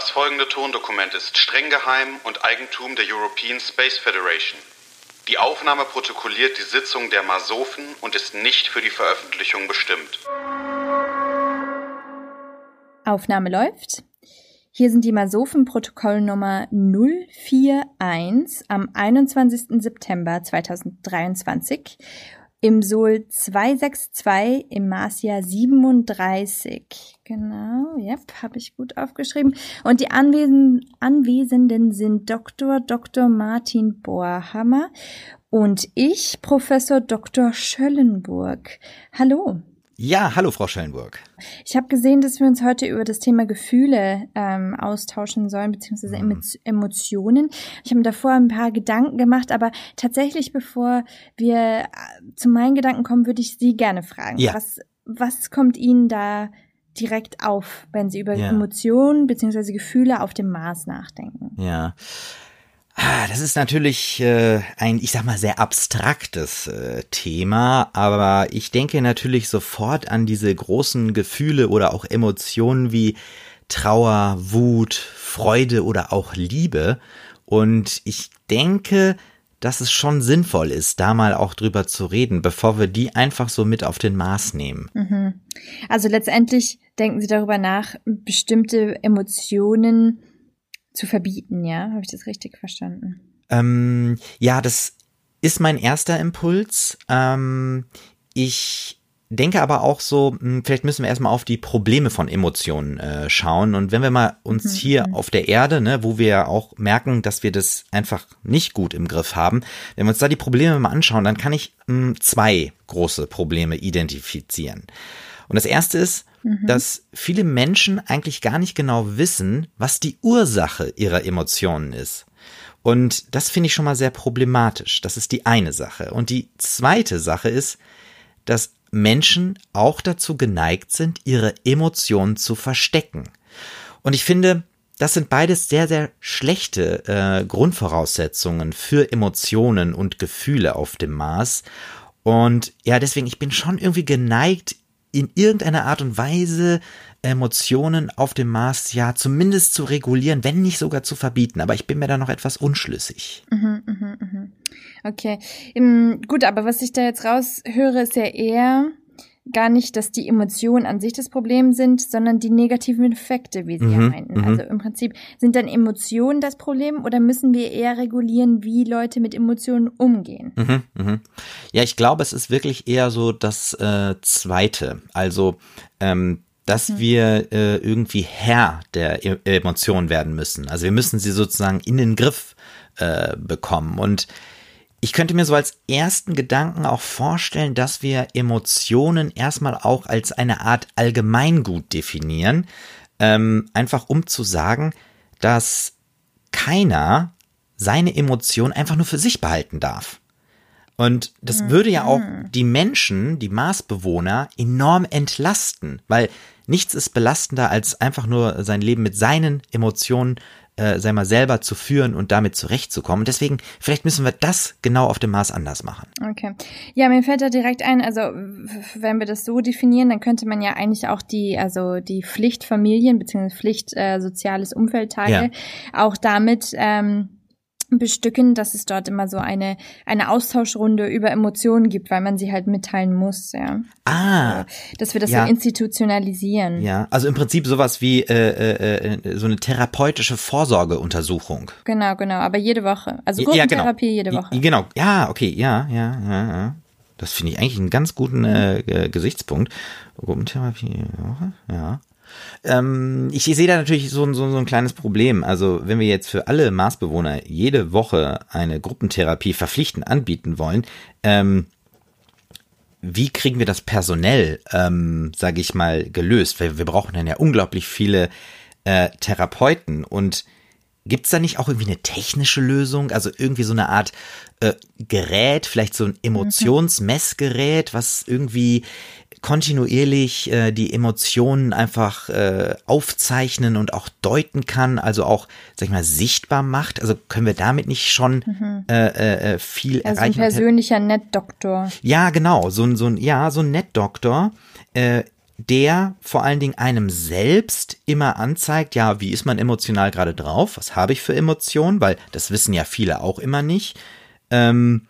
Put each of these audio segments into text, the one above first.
Das folgende Tondokument ist streng geheim und Eigentum der European Space Federation. Die Aufnahme protokolliert die Sitzung der Masofen und ist nicht für die Veröffentlichung bestimmt. Aufnahme läuft. Hier sind die Masofen-Protokollnummer 041 am 21. September 2023 im Sol 262 im Marsjahr 37. Genau, yep, habe ich gut aufgeschrieben. Und die Anwesen Anwesenden sind Dr. Dr. Martin Bohrhammer und ich, Professor Dr. Schöllenburg. Hallo. Ja, hallo Frau Schellenburg. Ich habe gesehen, dass wir uns heute über das Thema Gefühle ähm, austauschen sollen, beziehungsweise mhm. Emotionen. Ich habe mir davor ein paar Gedanken gemacht, aber tatsächlich, bevor wir äh, zu meinen Gedanken kommen, würde ich Sie gerne fragen. Ja. Was, was kommt Ihnen da direkt auf, wenn Sie über ja. Emotionen beziehungsweise Gefühle auf dem Mars nachdenken? Ja. Ah, das ist natürlich äh, ein, ich sag mal, sehr abstraktes äh, Thema, aber ich denke natürlich sofort an diese großen Gefühle oder auch Emotionen wie Trauer, Wut, Freude oder auch Liebe. Und ich denke, dass es schon sinnvoll ist, da mal auch drüber zu reden, bevor wir die einfach so mit auf den Maß nehmen. Mhm. Also letztendlich denken Sie darüber nach, bestimmte Emotionen zu verbieten, ja? Habe ich das richtig verstanden? Ähm, ja, das ist mein erster Impuls. Ähm, ich denke aber auch so, hm, vielleicht müssen wir erstmal auf die Probleme von Emotionen äh, schauen. Und wenn wir mal uns mhm. hier mhm. auf der Erde, ne, wo wir ja auch merken, dass wir das einfach nicht gut im Griff haben, wenn wir uns da die Probleme mal anschauen, dann kann ich mh, hm, zwei große Probleme identifizieren. Und das erste ist, mhm. dass viele Menschen eigentlich gar nicht genau wissen, was die Ursache ihrer Emotionen ist. Und das finde ich schon mal sehr problematisch. Das ist die eine Sache. Und die zweite Sache ist, dass Menschen auch dazu geneigt sind, ihre Emotionen zu verstecken. Und ich finde, das sind beides sehr, sehr schlechte äh, Grundvoraussetzungen für Emotionen und Gefühle auf dem Mars. Und ja, deswegen, ich bin schon irgendwie geneigt, in irgendeiner Art und Weise Emotionen auf dem Mars ja zumindest zu regulieren, wenn nicht sogar zu verbieten. Aber ich bin mir da noch etwas unschlüssig. Mhm, mh, mh. Okay. Um, gut, aber was ich da jetzt raushöre, ist ja eher, gar nicht, dass die Emotionen an sich das Problem sind, sondern die negativen Effekte, wie Sie mhm, ja meinten. Mhm. Also im Prinzip sind dann Emotionen das Problem oder müssen wir eher regulieren, wie Leute mit Emotionen umgehen? Mhm, mh. Ja, ich glaube, es ist wirklich eher so das äh, Zweite. Also ähm, dass mhm. wir äh, irgendwie Herr der e Emotionen werden müssen. Also wir müssen sie sozusagen in den Griff äh, bekommen. Und ich könnte mir so als ersten Gedanken auch vorstellen, dass wir Emotionen erstmal auch als eine Art Allgemeingut definieren, ähm, einfach um zu sagen, dass keiner seine Emotionen einfach nur für sich behalten darf. Und das mhm. würde ja auch die Menschen, die Marsbewohner enorm entlasten, weil nichts ist belastender als einfach nur sein Leben mit seinen Emotionen äh, sei mal, selber zu führen und damit zurechtzukommen. Deswegen, vielleicht müssen wir das genau auf dem Mars anders machen. Okay. Ja, mir fällt da direkt ein, also wenn wir das so definieren, dann könnte man ja eigentlich auch die, also die Pflichtfamilien bzw. Pflicht äh, soziales Umfeldtage ja. auch damit ähm, bestücken, dass es dort immer so eine, eine Austauschrunde über Emotionen gibt, weil man sie halt mitteilen muss, ja. Ah. Dass wir das ja. so institutionalisieren. Ja, also im Prinzip sowas wie äh, äh, äh, so eine therapeutische Vorsorgeuntersuchung. Genau, genau, aber jede Woche. Also Gruppentherapie ja, genau. jede Woche. Genau, ja, okay, ja, ja, ja, ja. Das finde ich eigentlich einen ganz guten äh, Gesichtspunkt. Gruppentherapie ja. Ähm, ich, sehe da natürlich so, so, so ein kleines Problem. Also wenn wir jetzt für alle Marsbewohner jede Woche eine Gruppentherapie verpflichtend anbieten wollen, ähm, wie kriegen wir das personell, ähm, sage ich mal, gelöst? Weil wir brauchen dann ja unglaublich viele äh, Therapeuten und Gibt's da nicht auch irgendwie eine technische Lösung? Also irgendwie so eine Art äh, Gerät, vielleicht so ein. Emotionsmessgerät, was irgendwie kontinuierlich äh, die Emotionen einfach äh, aufzeichnen und auch deuten kann, also auch, sag ich mal, sichtbar macht. Also können wir damit nicht schon mhm. äh, äh, viel also erreichen? Also ein persönlicher Nettdoktor. Ja, genau, so ein, so ein, ja, so ein Nettdoktor. Äh, der vor allen Dingen einem selbst immer anzeigt, ja, wie ist man emotional gerade drauf? Was habe ich für Emotionen? Weil das wissen ja viele auch immer nicht. Ähm,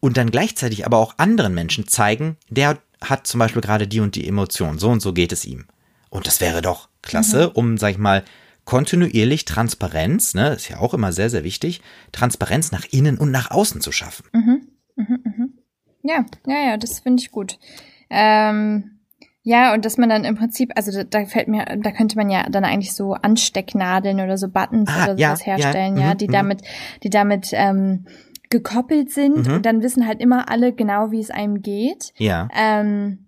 und dann gleichzeitig aber auch anderen Menschen zeigen, der hat zum Beispiel gerade die und die Emotion, so und so geht es ihm. Und das wäre doch klasse, mhm. um, sag ich mal, kontinuierlich Transparenz, ne, ist ja auch immer sehr, sehr wichtig, Transparenz nach innen und nach außen zu schaffen. Mhm. Mhm, mhm. Ja, ja, ja, das finde ich gut. Ähm, ja, und dass man dann im Prinzip, also da, da, fällt mir, da könnte man ja dann eigentlich so Anstecknadeln oder so Buttons ah, oder sowas ja, herstellen, ja, ja mhm, die mhm. damit, die damit ähm, gekoppelt sind mhm. und dann wissen halt immer alle genau, wie es einem geht. Ja. Ähm,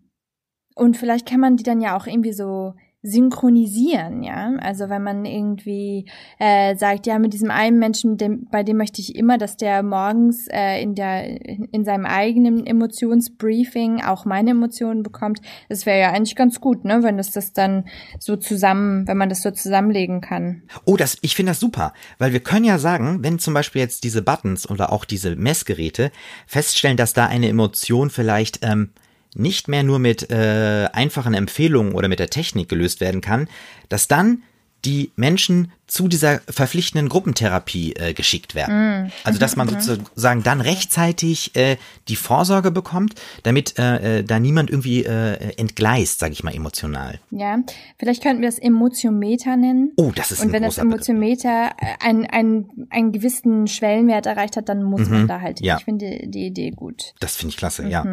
und vielleicht kann man die dann ja auch irgendwie so synchronisieren, ja. Also wenn man irgendwie äh, sagt, ja, mit diesem einen Menschen, dem, bei dem möchte ich immer, dass der morgens äh, in der in seinem eigenen Emotionsbriefing auch meine Emotionen bekommt, das wäre ja eigentlich ganz gut, ne, wenn das das dann so zusammen, wenn man das so zusammenlegen kann. Oh, das, ich finde das super, weil wir können ja sagen, wenn zum Beispiel jetzt diese Buttons oder auch diese Messgeräte feststellen, dass da eine Emotion vielleicht ähm, nicht mehr nur mit äh, einfachen Empfehlungen oder mit der Technik gelöst werden kann, dass dann die Menschen zu dieser verpflichtenden Gruppentherapie äh, geschickt werden. Mm. Also dass man mhm. sozusagen dann rechtzeitig äh, die Vorsorge bekommt, damit äh, äh, da niemand irgendwie äh, entgleist, sage ich mal emotional. Ja, vielleicht könnten wir es Emotiometer nennen. Oh, das ist Und wenn das Emotiometer einen, einen, einen gewissen Schwellenwert erreicht hat, dann muss mhm. man da halt. Ja. Ich finde die Idee gut. Das finde ich klasse, mhm. ja.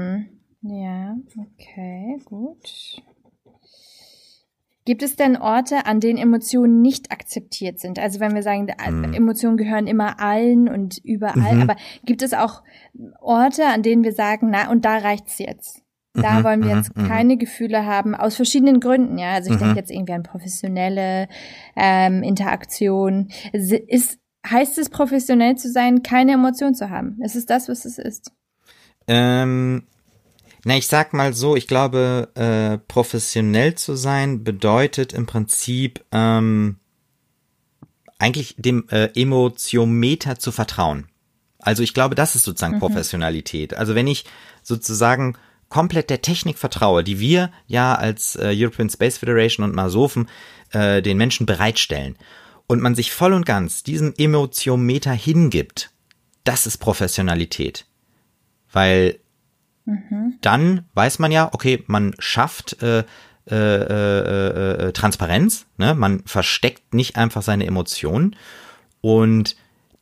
Ja, okay, gut. Gibt es denn Orte, an denen Emotionen nicht akzeptiert sind? Also wenn wir sagen, mhm. Emotionen gehören immer allen und überall, mhm. aber gibt es auch Orte, an denen wir sagen, na, und da reicht's jetzt? Da mhm, wollen wir jetzt mhm, mhm. keine Gefühle haben, aus verschiedenen Gründen, ja. Also ich denke jetzt irgendwie an professionelle ähm, Interaktion. Ist, heißt es, professionell zu sein, keine Emotion zu haben? Ist es das, was es ist? Ähm, na, ich sag mal so, ich glaube, äh, professionell zu sein bedeutet im Prinzip ähm, eigentlich dem äh, Emotiometer zu vertrauen. Also ich glaube, das ist sozusagen mhm. Professionalität. Also wenn ich sozusagen komplett der Technik vertraue, die wir ja als äh, European Space Federation und Masofen äh, den Menschen bereitstellen und man sich voll und ganz diesem Emotiometer hingibt, das ist Professionalität. Weil Mhm. Dann weiß man ja, okay, man schafft äh, äh, äh, äh, Transparenz, ne? man versteckt nicht einfach seine Emotionen und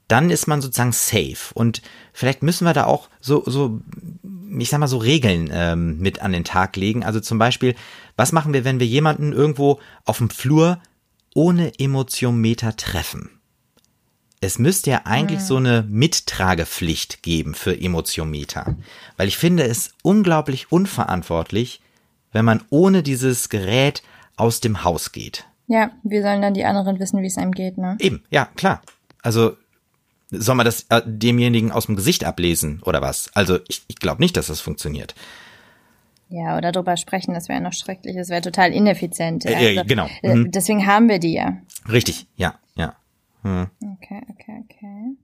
dann ist man sozusagen safe. Und vielleicht müssen wir da auch so, so, ich sag mal, so Regeln ähm, mit an den Tag legen. Also zum Beispiel, was machen wir, wenn wir jemanden irgendwo auf dem Flur ohne Emotionmeter treffen? Es müsste ja eigentlich so eine Mittragepflicht geben für Emotiometer. Weil ich finde es unglaublich unverantwortlich, wenn man ohne dieses Gerät aus dem Haus geht. Ja, wir sollen dann die anderen wissen, wie es einem geht, ne? Eben, ja, klar. Also soll man das äh, demjenigen aus dem Gesicht ablesen oder was? Also ich, ich glaube nicht, dass das funktioniert. Ja, oder darüber sprechen, das wäre noch schrecklich, das wäre total ineffizient. Ja. Äh, also, genau. Äh, mhm. Deswegen haben wir die ja. Richtig, ja, ja. Hm. Okay, okay, okay.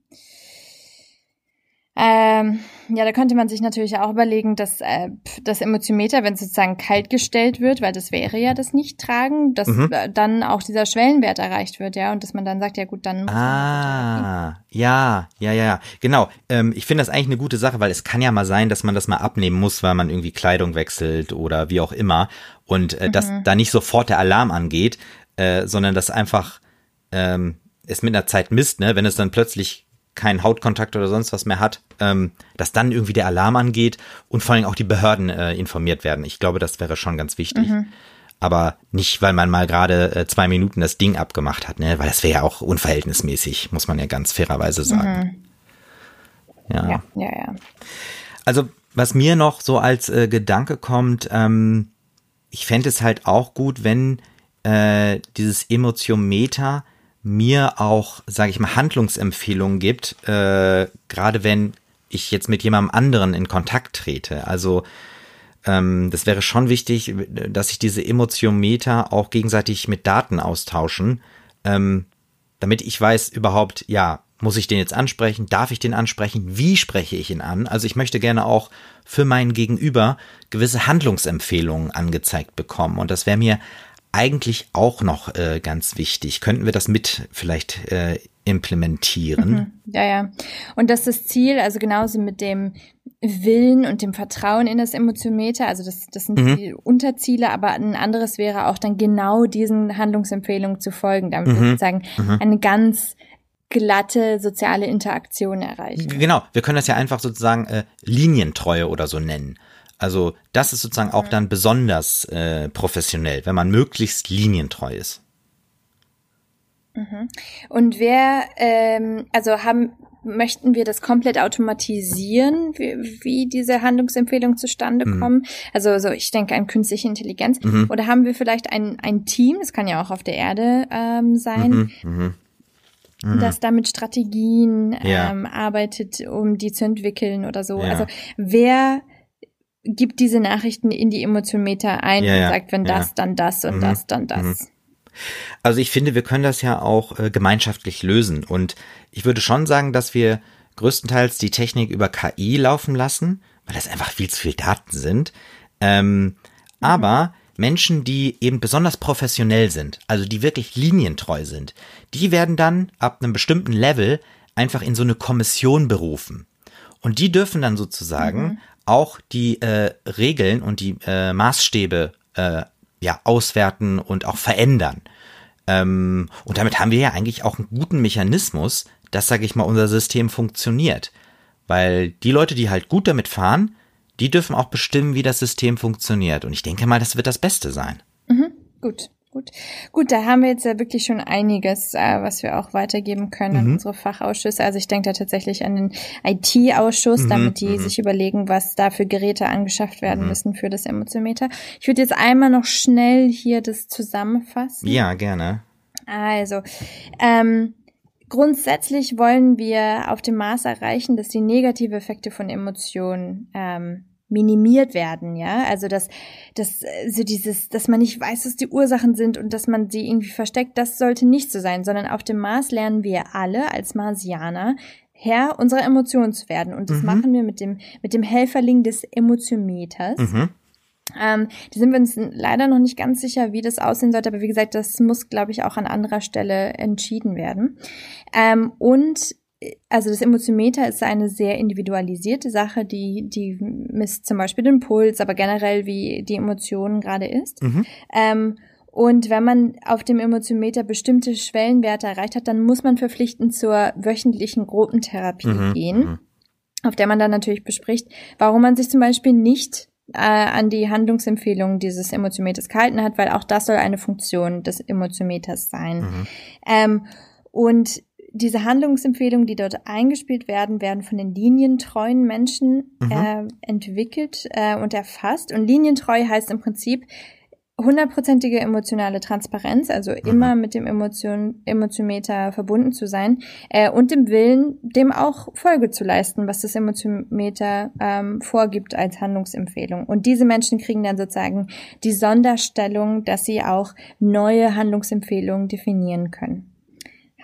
Ähm, ja, da könnte man sich natürlich auch überlegen, dass äh, das Emotiometer, wenn es sozusagen kalt gestellt wird, weil das wäre ja das Nicht-Tragen, dass mhm. äh, dann auch dieser Schwellenwert erreicht wird, ja, und dass man dann sagt, ja gut, dann muss Ah, ja, ja, ja, genau. Ähm, ich finde das eigentlich eine gute Sache, weil es kann ja mal sein, dass man das mal abnehmen muss, weil man irgendwie Kleidung wechselt oder wie auch immer und äh, mhm. dass da nicht sofort der Alarm angeht, äh, sondern dass einfach ähm, es mit einer Zeit misst, ne, wenn es dann plötzlich keinen Hautkontakt oder sonst was mehr hat, ähm, dass dann irgendwie der Alarm angeht und vor allem auch die Behörden äh, informiert werden. Ich glaube, das wäre schon ganz wichtig. Mhm. Aber nicht, weil man mal gerade äh, zwei Minuten das Ding abgemacht hat, ne? weil das wäre ja auch unverhältnismäßig, muss man ja ganz fairerweise sagen. Mhm. Ja. ja, ja, ja. Also, was mir noch so als äh, Gedanke kommt, ähm, ich fände es halt auch gut, wenn äh, dieses Emotiometer mir auch, sage ich mal, Handlungsempfehlungen gibt, äh, gerade wenn ich jetzt mit jemandem anderen in Kontakt trete. Also ähm, das wäre schon wichtig, dass sich diese Emotiometer auch gegenseitig mit Daten austauschen, ähm, damit ich weiß überhaupt, ja, Muss ich den jetzt ansprechen? Darf ich den ansprechen? Wie spreche ich ihn an? Also ich möchte gerne auch für meinen Gegenüber gewisse Handlungsempfehlungen angezeigt bekommen. Und das wäre mir eigentlich auch noch äh, ganz wichtig. Könnten wir das mit vielleicht äh, implementieren? Mhm. Ja, ja. Und das ist das Ziel, also genauso mit dem Willen und dem Vertrauen in das Emotiometer, also das, das sind mhm. die Unterziele, aber ein anderes wäre auch dann genau diesen Handlungsempfehlungen zu folgen, damit mhm. wir sozusagen mhm. eine ganz glatte soziale Interaktion erreichen. Genau, wir können das ja einfach sozusagen äh, Linientreue oder so nennen. Also das ist sozusagen auch mhm. dann besonders äh, professionell, wenn man möglichst linientreu ist. Mhm. Und wer, ähm, also haben, möchten wir das komplett automatisieren, wie, wie diese Handlungsempfehlungen zustande mhm. kommen? Also so, ich denke an künstliche Intelligenz. Mhm. Oder haben wir vielleicht ein, ein Team, das kann ja auch auf der Erde ähm, sein, mhm. mhm. mhm. das damit Strategien ja. ähm, arbeitet, um die zu entwickeln oder so. Ja. Also wer gibt diese Nachrichten in die Emotionmeter ein ja, und sagt, wenn das, dann das und mhm. das, dann das. Also ich finde, wir können das ja auch äh, gemeinschaftlich lösen. Und ich würde schon sagen, dass wir größtenteils die Technik über KI laufen lassen, weil das einfach viel zu viel Daten sind. Ähm, mhm. Aber Menschen, die eben besonders professionell sind, also die wirklich linientreu sind, die werden dann ab einem bestimmten Level einfach in so eine Kommission berufen. Und die dürfen dann sozusagen mhm. auch die äh, Regeln und die äh, Maßstäbe äh, ja, auswerten und auch verändern. Ähm, und damit haben wir ja eigentlich auch einen guten Mechanismus, dass, sage ich mal, unser System funktioniert. Weil die Leute, die halt gut damit fahren, die dürfen auch bestimmen, wie das System funktioniert. Und ich denke mal, das wird das Beste sein. Mhm, gut. Gut. Gut, da haben wir jetzt ja wirklich schon einiges, äh, was wir auch weitergeben können mhm. an unsere Fachausschüsse. Also ich denke da tatsächlich an den IT-Ausschuss, mhm. damit die mhm. sich überlegen, was da für Geräte angeschafft werden mhm. müssen für das Emotiometer. Ich würde jetzt einmal noch schnell hier das zusammenfassen. Ja, gerne. Also, ähm, grundsätzlich wollen wir auf dem Maß erreichen, dass die negative Effekte von Emotionen ähm, minimiert werden, ja. Also dass, dass so dieses, dass man nicht weiß, was die Ursachen sind und dass man sie irgendwie versteckt, das sollte nicht so sein, sondern auf dem Mars lernen wir alle als Marsianer Herr unserer Emotionen zu werden. Und das mhm. machen wir mit dem, mit dem Helferling des Emotiometers. Mhm. Ähm, die sind wir uns leider noch nicht ganz sicher, wie das aussehen sollte, aber wie gesagt, das muss, glaube ich, auch an anderer Stelle entschieden werden. Ähm, und also das Emotiometer ist eine sehr individualisierte Sache, die, die misst zum Beispiel den Puls, aber generell wie die Emotionen gerade ist. Mhm. Ähm, und wenn man auf dem Emotiometer bestimmte Schwellenwerte erreicht hat, dann muss man verpflichtend zur wöchentlichen Gruppentherapie mhm. gehen, mhm. auf der man dann natürlich bespricht, warum man sich zum Beispiel nicht äh, an die Handlungsempfehlungen dieses Emotiometers gehalten hat, weil auch das soll eine Funktion des Emotiometers sein. Mhm. Ähm, und diese Handlungsempfehlungen, die dort eingespielt werden, werden von den linientreuen Menschen mhm. äh, entwickelt äh, und erfasst. Und linientreu heißt im Prinzip hundertprozentige emotionale Transparenz, also mhm. immer mit dem Emotion, Emotiometer verbunden zu sein äh, und dem Willen, dem auch Folge zu leisten, was das Emotiometer ähm, vorgibt als Handlungsempfehlung. Und diese Menschen kriegen dann sozusagen die Sonderstellung, dass sie auch neue Handlungsempfehlungen definieren können.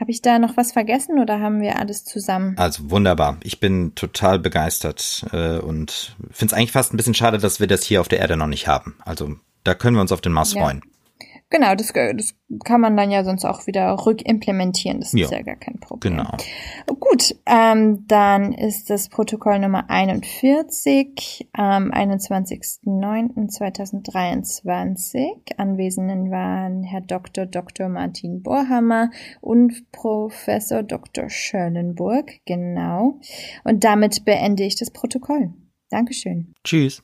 Habe ich da noch was vergessen oder haben wir alles zusammen? Also wunderbar. Ich bin total begeistert äh, und finde es eigentlich fast ein bisschen schade, dass wir das hier auf der Erde noch nicht haben. Also da können wir uns auf den Mars ja. freuen. Genau, das, das kann man dann ja sonst auch wieder rückimplementieren. Das ja, ist ja gar kein Problem. Genau. Gut, ähm, dann ist das Protokoll Nummer 41 am 21.09.2023. Anwesenden waren Herr Dr. Dr. Martin Bohrhammer und Professor Dr. Schörlenburg. Genau. Und damit beende ich das Protokoll. Dankeschön. Tschüss.